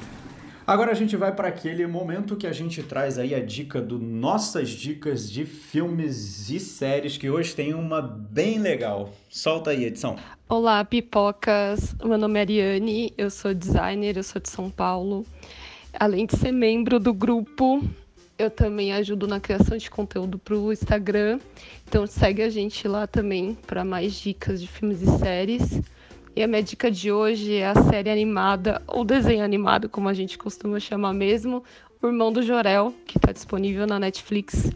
Agora a gente vai para aquele momento que a gente traz aí a dica do nossas dicas de filmes e séries, que hoje tem uma bem legal. Solta aí, edição. Olá, pipocas. Meu nome é Ariane, eu sou designer, eu sou de São Paulo. Além de ser membro do grupo, eu também ajudo na criação de conteúdo para o Instagram. Então segue a gente lá também para mais dicas de filmes e séries. E a minha dica de hoje é a série animada, ou desenho animado, como a gente costuma chamar mesmo, O Irmão do Jorel, que está disponível na Netflix.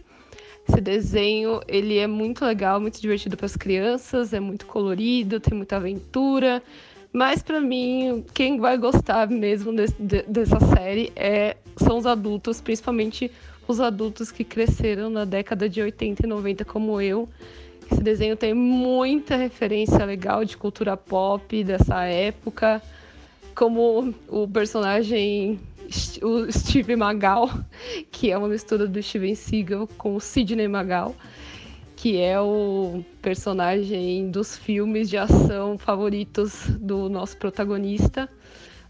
Esse desenho, ele é muito legal, muito divertido para as crianças, é muito colorido, tem muita aventura, mas para mim, quem vai gostar mesmo de, dessa série é, são os adultos, principalmente os adultos que cresceram na década de 80 e 90 como eu. Esse desenho tem muita referência legal de cultura pop dessa época, como o personagem o Steve Magal, que é uma mistura do Steven Seagal com o Sidney Magal que é o personagem dos filmes de ação favoritos do nosso protagonista.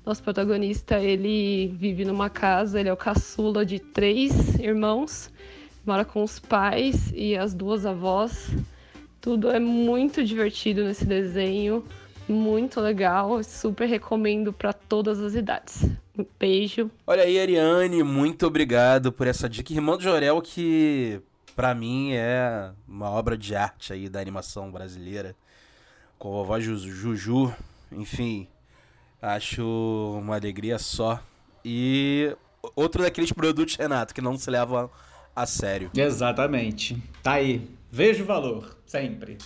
Nosso protagonista, ele vive numa casa, ele é o caçula de três irmãos, mora com os pais e as duas avós. Tudo é muito divertido nesse desenho, muito legal, super recomendo para todas as idades. Um beijo. Olha aí, Ariane, muito obrigado por essa dica. Irmão de Jorel que para mim é uma obra de arte aí da animação brasileira. Com a vovó Juju, enfim, acho uma alegria só. E outro daqueles produtos, Renato, que não se levam a sério. Exatamente. Tá aí. Vejo valor, sempre.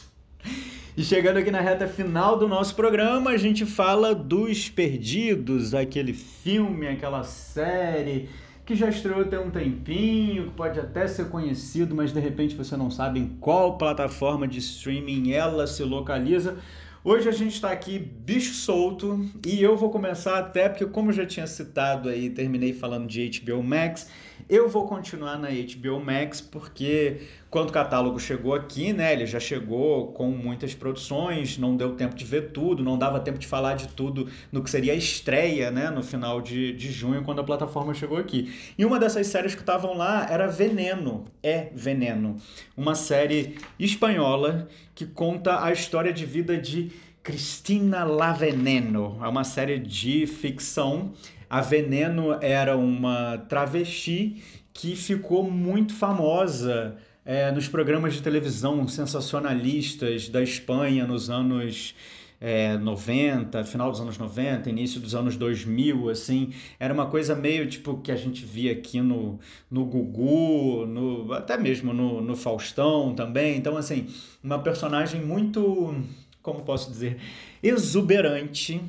E chegando aqui na reta final do nosso programa, a gente fala dos Perdidos, aquele filme, aquela série que já estreou tem um tempinho, que pode até ser conhecido, mas de repente você não sabe em qual plataforma de streaming ela se localiza. Hoje a gente está aqui bicho solto e eu vou começar até porque como eu já tinha citado aí, terminei falando de HBO Max, eu vou continuar na HBO Max porque quando o catálogo chegou aqui, né, ele já chegou com muitas produções, não deu tempo de ver tudo, não dava tempo de falar de tudo no que seria a estreia, né, no final de, de junho, quando a plataforma chegou aqui. E uma dessas séries que estavam lá era Veneno, é Veneno, uma série espanhola que conta a história de vida de Cristina La Veneno, é uma série de ficção. A Veneno era uma travesti que ficou muito famosa é, nos programas de televisão sensacionalistas da Espanha nos anos é, 90, final dos anos 90, início dos anos 2000, assim, era uma coisa meio tipo que a gente via aqui no, no Gugu, no, até mesmo no, no Faustão também. Então, assim, uma personagem muito, como posso dizer, exuberante,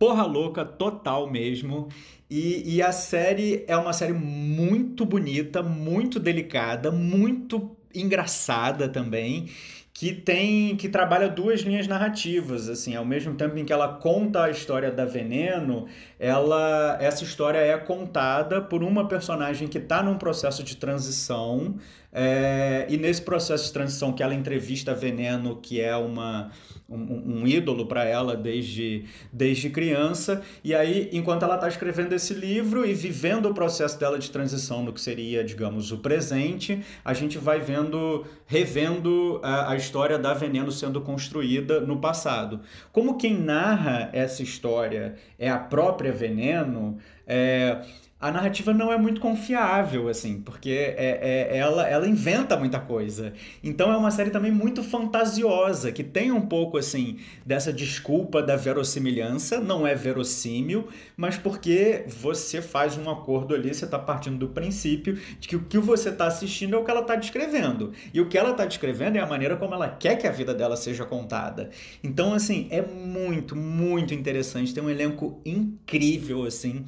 porra louca total mesmo. E, e a série é uma série muito bonita, muito delicada, muito engraçada também que tem que trabalha duas linhas narrativas assim ao mesmo tempo em que ela conta a história da Veneno ela essa história é contada por uma personagem que está num processo de transição é, e nesse processo de transição que ela entrevista Veneno que é uma um, um ídolo para ela desde, desde criança. E aí, enquanto ela está escrevendo esse livro e vivendo o processo dela de transição no que seria, digamos, o presente, a gente vai vendo, revendo a, a história da Veneno sendo construída no passado. Como quem narra essa história é a própria Veneno, é, a narrativa não é muito confiável, assim, porque é, é, ela, ela inventa muita coisa. Então é uma série também muito fantasiosa, que tem um pouco, assim, dessa desculpa da verossimilhança, não é verossímil, mas porque você faz um acordo ali, você está partindo do princípio de que o que você está assistindo é o que ela está descrevendo. E o que ela está descrevendo é a maneira como ela quer que a vida dela seja contada. Então, assim, é muito, muito interessante. Tem um elenco incrível, assim.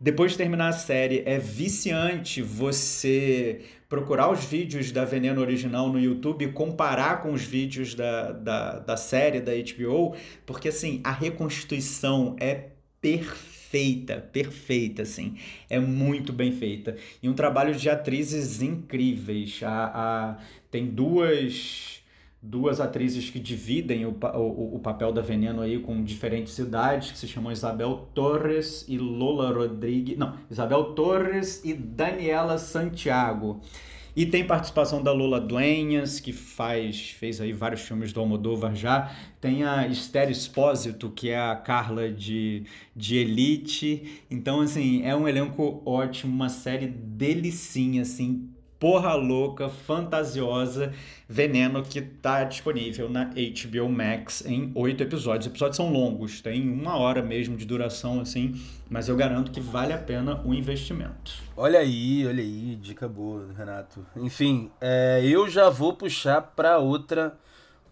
Depois de terminar a série, é viciante você procurar os vídeos da Veneno original no YouTube e comparar com os vídeos da, da, da série da HBO, porque assim, a reconstituição é perfeita, perfeita, assim. É muito bem feita. E um trabalho de atrizes incríveis. A, a, tem duas duas atrizes que dividem o, o, o, papel da Veneno aí com diferentes cidades, que se chamam Isabel Torres e Lola Rodrigues. Não, Isabel Torres e Daniela Santiago. E tem participação da Lola Dueñas, que faz, fez aí vários filmes do Almodóvar já. Tem a Esther Espósito, que é a Carla de, de Elite. Então, assim, é um elenco ótimo, uma série delicinha, assim, porra louca, fantasiosa, Veneno, que tá disponível na HBO Max em oito episódios. Os episódios são longos, tem uma hora mesmo de duração, assim, mas eu garanto que vale a pena o investimento. Olha aí, olha aí, dica boa, Renato. Enfim, é, eu já vou puxar para outra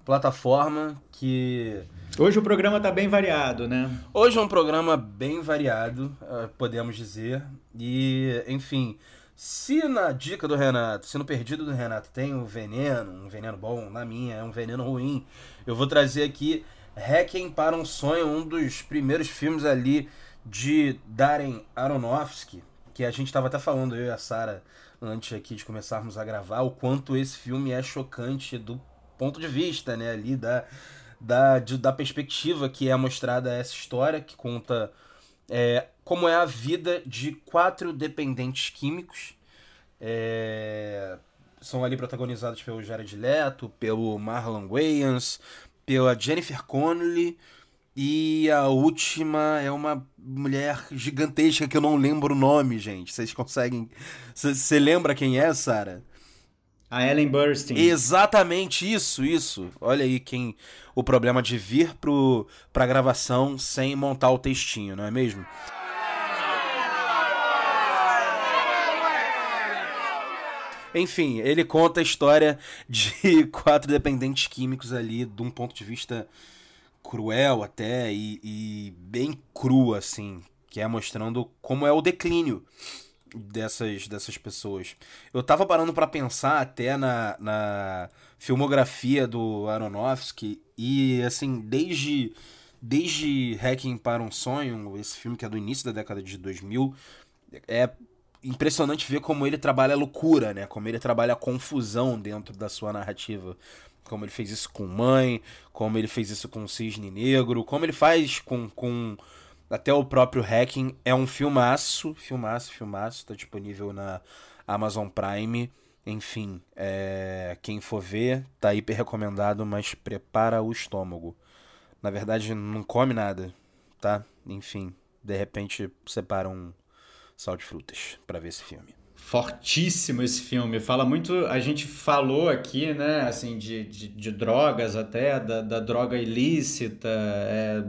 plataforma que. Hoje o programa tá bem variado, né? Hoje é um programa bem variado, ah, podemos dizer. E, enfim, se na dica do Renato, se no perdido do Renato tem um veneno, um veneno bom, na minha é um veneno ruim, eu vou trazer aqui Requiem para um Sonho, um dos primeiros filmes ali de Darren Aronofsky, que a gente estava até falando, eu e a Sara, antes aqui de começarmos a gravar, o quanto esse filme é chocante do ponto de vista, né, ali da, da, de, da perspectiva que é mostrada essa história, que conta é, como é a vida de quatro dependentes químicos. É, são ali protagonizados pelo Jared Leto, pelo Marlon Wayans, pela Jennifer Connelly e a última é uma mulher gigantesca que eu não lembro o nome, gente. Vocês conseguem. Você lembra quem é, Sara? A Ellen Burstyn. Exatamente isso, isso. Olha aí quem o problema de vir pro, pra gravação sem montar o textinho, não é mesmo? Enfim, ele conta a história de quatro dependentes químicos ali, de um ponto de vista cruel até e, e bem cru, assim, que é mostrando como é o declínio dessas, dessas pessoas. Eu tava parando para pensar até na, na filmografia do Aronofsky e, assim, desde, desde Hacking para um Sonho, esse filme que é do início da década de 2000, é impressionante ver como ele trabalha a loucura, né? Como ele trabalha a confusão dentro da sua narrativa. Como ele fez isso com Mãe, como ele fez isso com Cisne Negro, como ele faz com, com até o próprio Hacking. É um filmaço, filmaço, filmaço. Tá disponível na Amazon Prime. Enfim, é, quem for ver, tá hiper recomendado, mas prepara o estômago. Na verdade, não come nada, tá? Enfim, de repente separa um sal de frutas para ver esse filme. Fortíssimo esse filme. Fala muito. A gente falou aqui, né, assim, de, de, de drogas até, da, da droga ilícita. É,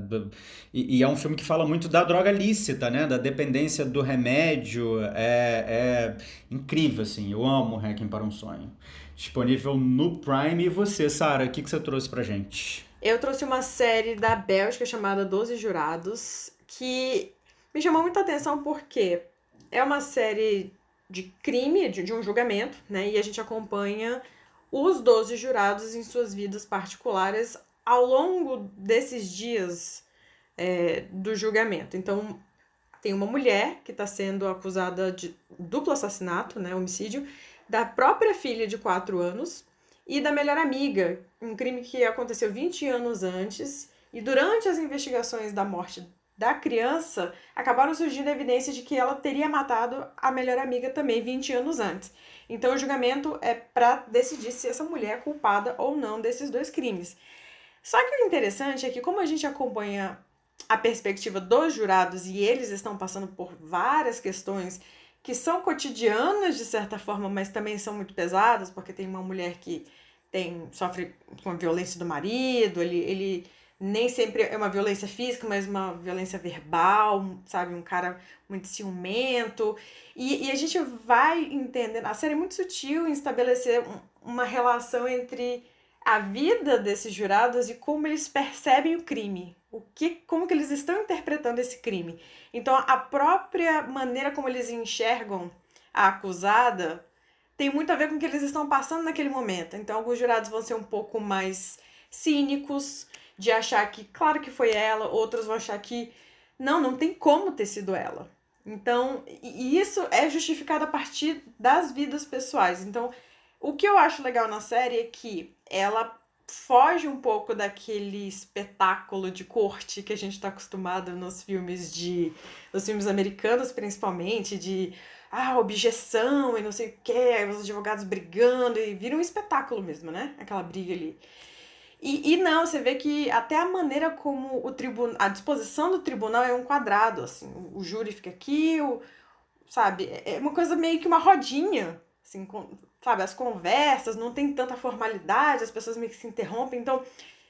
e, e, é um filme que fala muito da droga lícita, né? Da dependência do remédio. É, é incrível, assim. Eu amo Hacking para um Sonho. Disponível no Prime. E você, Sara, o que, que você trouxe pra gente? Eu trouxe uma série da Bélgica chamada Doze Jurados, que me chamou muita atenção porque é uma série de crime, de, de um julgamento, né? E a gente acompanha os 12 jurados em suas vidas particulares ao longo desses dias é, do julgamento. Então, tem uma mulher que está sendo acusada de duplo assassinato, né, homicídio, da própria filha de 4 anos e da melhor amiga, um crime que aconteceu 20 anos antes. E durante as investigações da morte da criança, acabaram surgindo evidências de que ela teria matado a melhor amiga também 20 anos antes. Então o julgamento é para decidir se essa mulher é culpada ou não desses dois crimes. Só que o interessante é que como a gente acompanha a perspectiva dos jurados e eles estão passando por várias questões que são cotidianas de certa forma, mas também são muito pesadas, porque tem uma mulher que tem sofre com a violência do marido, ele, ele nem sempre é uma violência física, mas uma violência verbal, sabe? Um cara muito ciumento. E, e a gente vai entendendo. A série é muito sutil em estabelecer uma relação entre a vida desses jurados e como eles percebem o crime. O que, como que eles estão interpretando esse crime. Então, a própria maneira como eles enxergam a acusada tem muito a ver com o que eles estão passando naquele momento. Então, alguns jurados vão ser um pouco mais cínicos, de achar que, claro que foi ela, outros vão achar que não, não tem como ter sido ela. Então, e isso é justificado a partir das vidas pessoais. Então, o que eu acho legal na série é que ela foge um pouco daquele espetáculo de corte que a gente está acostumado nos filmes de nos filmes americanos principalmente de ah objeção e não sei o que os advogados brigando e vira um espetáculo mesmo né aquela briga ali e, e não, você vê que até a maneira como o tribunal, a disposição do tribunal é um quadrado, assim, o, júri fica aqui, o, sabe, é, é uma coisa meio que uma rodinha, assim, com, sabe, as conversas, não tem tanta formalidade, as pessoas meio que se interrompem, então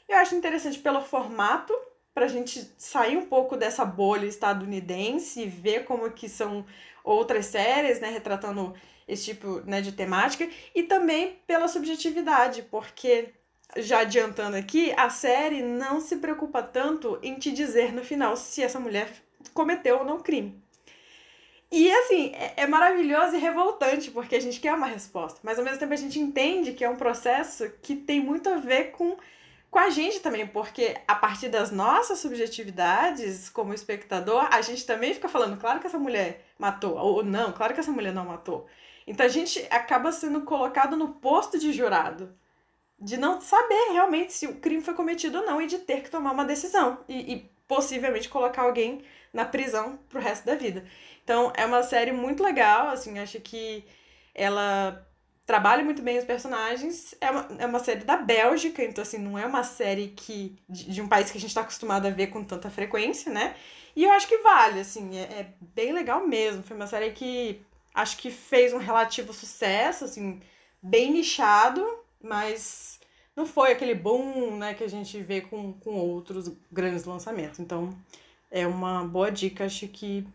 eu acho interessante pelo formato, pra gente sair um pouco dessa bolha estadunidense e ver como que são outras séries, né, retratando esse tipo né, de temática, e também pela subjetividade, porque já adiantando aqui, a série não se preocupa tanto em te dizer no final se essa mulher cometeu ou não crime. E assim, é, é, maravilhoso e revoltante, porque a gente quer uma resposta, mas ao mesmo tempo a gente entende que é um processo que tem muito a ver com, com a gente também, porque a partir das nossas subjetividades, como espectador, a gente também fica falando, claro que essa mulher matou, ou não, claro que essa mulher não matou. Então a gente acaba sendo colocado no posto de jurado de não saber realmente se o crime foi cometido ou não e de ter que tomar uma decisão e, e possivelmente colocar alguém na prisão pro resto da vida. Então é uma série muito legal, assim, acho que ela trabalha muito bem os personagens. É uma, é uma série da Bélgica, então assim, não é uma série que de, de um país que a gente está acostumado a ver com tanta frequência, né? E eu acho que vale, assim, é, é bem legal mesmo. Foi uma série que acho que fez um relativo sucesso, assim, bem nichado, mas não foi aquele boom né, que a gente vê com, com outros grandes lançamentos. Então, é uma boa dica. Acho que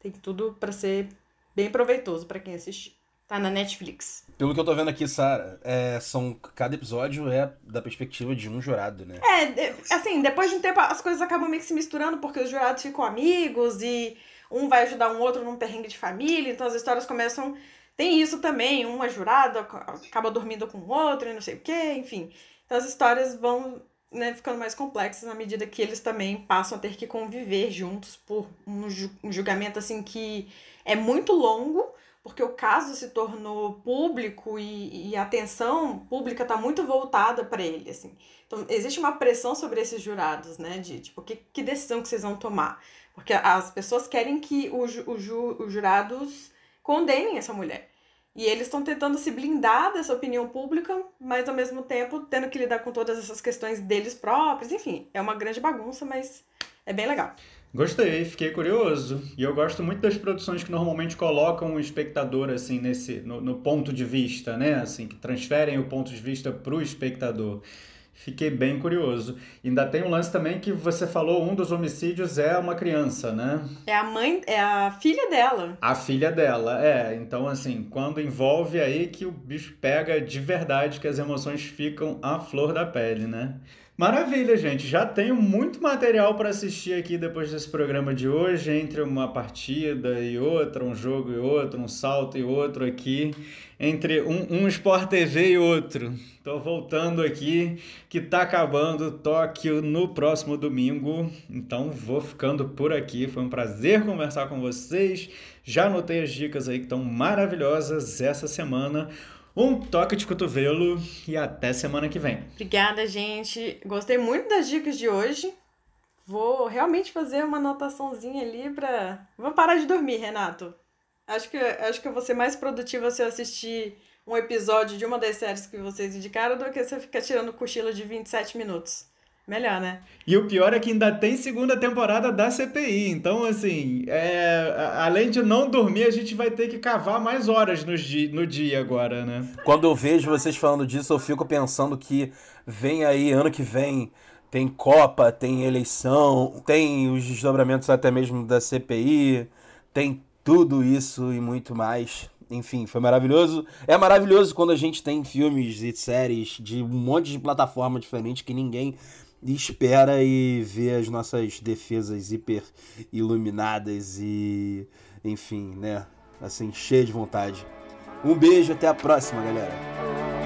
tem tudo para ser bem proveitoso para quem assistir. Tá na Netflix. Pelo que eu tô vendo aqui, Sara, é, são, cada episódio é da perspectiva de um jurado, né? É, assim, depois de um tempo as coisas acabam meio que se misturando porque os jurados ficam amigos e um vai ajudar um outro num perrengue de família, então as histórias começam tem isso também, uma jurada acaba dormindo com o outro e não sei o quê, enfim. Então as histórias vão né, ficando mais complexas à medida que eles também passam a ter que conviver juntos por um, julgamento assim que é muito longo, porque o caso se tornou público e, e a atenção pública está muito voltada para ele, assim. Então, existe uma pressão sobre esses jurados, né, de, tipo, que, que decisão que vocês vão tomar? Porque as pessoas querem que os, os, os jurados condenem essa mulher. E eles estão tentando se blindar dessa opinião pública, mas ao mesmo tempo tendo que lidar com todas essas questões deles próprios. Enfim, é uma grande bagunça, mas é bem legal. Gostei, fiquei curioso. E eu gosto muito das produções que normalmente colocam o espectador assim nesse no, no ponto de vista, né? Assim, que transferem o ponto de vista para o espectador. Fiquei bem curioso. Ainda tem um lance também que você falou, um dos homicídios é uma criança, né? É a mãe, é a filha dela. A filha dela, é. Então, assim, quando envolve aí que o bicho pega de verdade, que as emoções ficam à flor da pele, né? Maravilha, gente. Já tenho muito material para assistir aqui depois desse programa de hoje, entre uma partida e outra, um jogo e outro, um salto e outro aqui, entre um, um Sport TV e outro. Tô voltando aqui, que tá acabando Tóquio no próximo domingo. Então vou ficando por aqui. Foi um prazer conversar com vocês. Já anotei as dicas aí que estão maravilhosas essa semana. Um toque de cotovelo e até semana que vem. Obrigada, gente. Gostei muito das dicas de hoje. Vou realmente fazer uma anotaçãozinha ali pra. Vou parar de dormir, Renato. Acho que, acho que eu vou ser mais produtiva se eu assistir um episódio de uma das séries que vocês indicaram do que você ficar tirando cochilo de 27 minutos. Melhor, né? E o pior é que ainda tem segunda temporada da CPI. Então, assim, é, além de não dormir, a gente vai ter que cavar mais horas no dia, no dia agora, né? Quando eu vejo vocês falando disso, eu fico pensando que vem aí ano que vem. Tem Copa, tem eleição, tem os desdobramentos até mesmo da CPI, tem tudo isso e muito mais. Enfim, foi maravilhoso. É maravilhoso quando a gente tem filmes e séries de um monte de plataforma diferente que ninguém espera e vê as nossas defesas hiper iluminadas e, enfim, né? Assim, cheia de vontade. Um beijo, até a próxima, galera.